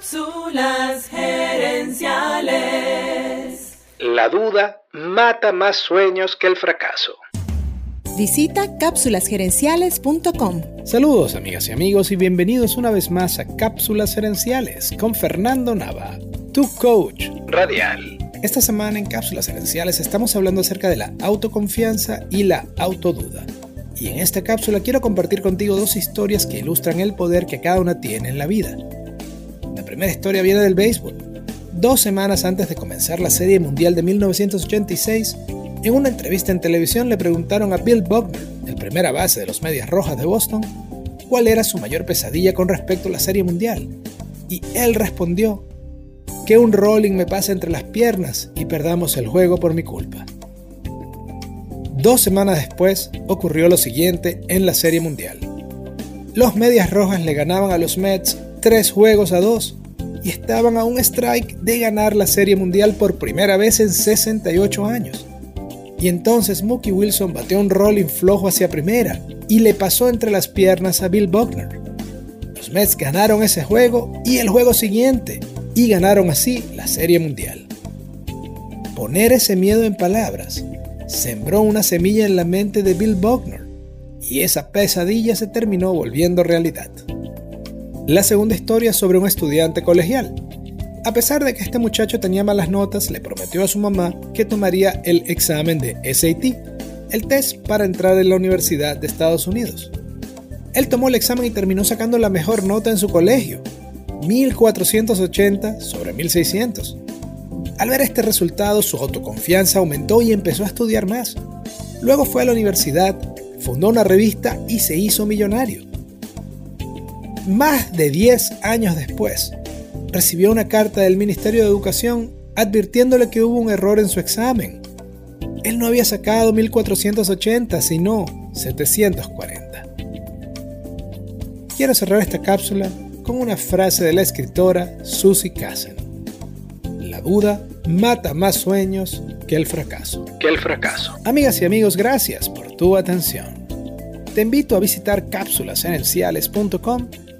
Cápsulas gerenciales. La duda mata más sueños que el fracaso. Visita cápsulasgerenciales.com. Saludos amigas y amigos y bienvenidos una vez más a Cápsulas Gerenciales con Fernando Nava, tu coach radial. Esta semana en Cápsulas Gerenciales estamos hablando acerca de la autoconfianza y la autoduda. Y en esta cápsula quiero compartir contigo dos historias que ilustran el poder que cada una tiene en la vida. La primera historia viene del béisbol. Dos semanas antes de comenzar la Serie Mundial de 1986, en una entrevista en televisión le preguntaron a Bill Buckner, el primera base de los Medias Rojas de Boston, cuál era su mayor pesadilla con respecto a la Serie Mundial. Y él respondió, que un rolling me pase entre las piernas y perdamos el juego por mi culpa. Dos semanas después ocurrió lo siguiente en la Serie Mundial. Los Medias Rojas le ganaban a los Mets tres juegos a dos y estaban a un strike de ganar la Serie Mundial por primera vez en 68 años. Y entonces Mookie Wilson bateó un rolling flojo hacia primera y le pasó entre las piernas a Bill Buckner. Los Mets ganaron ese juego y el juego siguiente y ganaron así la Serie Mundial. Poner ese miedo en palabras sembró una semilla en la mente de Bill Buckner y esa pesadilla se terminó volviendo realidad. La segunda historia sobre un estudiante colegial. A pesar de que este muchacho tenía malas notas, le prometió a su mamá que tomaría el examen de SAT, el test para entrar en la Universidad de Estados Unidos. Él tomó el examen y terminó sacando la mejor nota en su colegio, 1480 sobre 1600. Al ver este resultado, su autoconfianza aumentó y empezó a estudiar más. Luego fue a la universidad, fundó una revista y se hizo millonario. Más de 10 años después, recibió una carta del Ministerio de Educación advirtiéndole que hubo un error en su examen. Él no había sacado 1480, sino 740. Quiero cerrar esta cápsula con una frase de la escritora Susie Kassen. La duda mata más sueños que el fracaso. Que el fracaso. Amigas y amigos, gracias por tu atención. Te invito a visitar cápsulasenenciales.com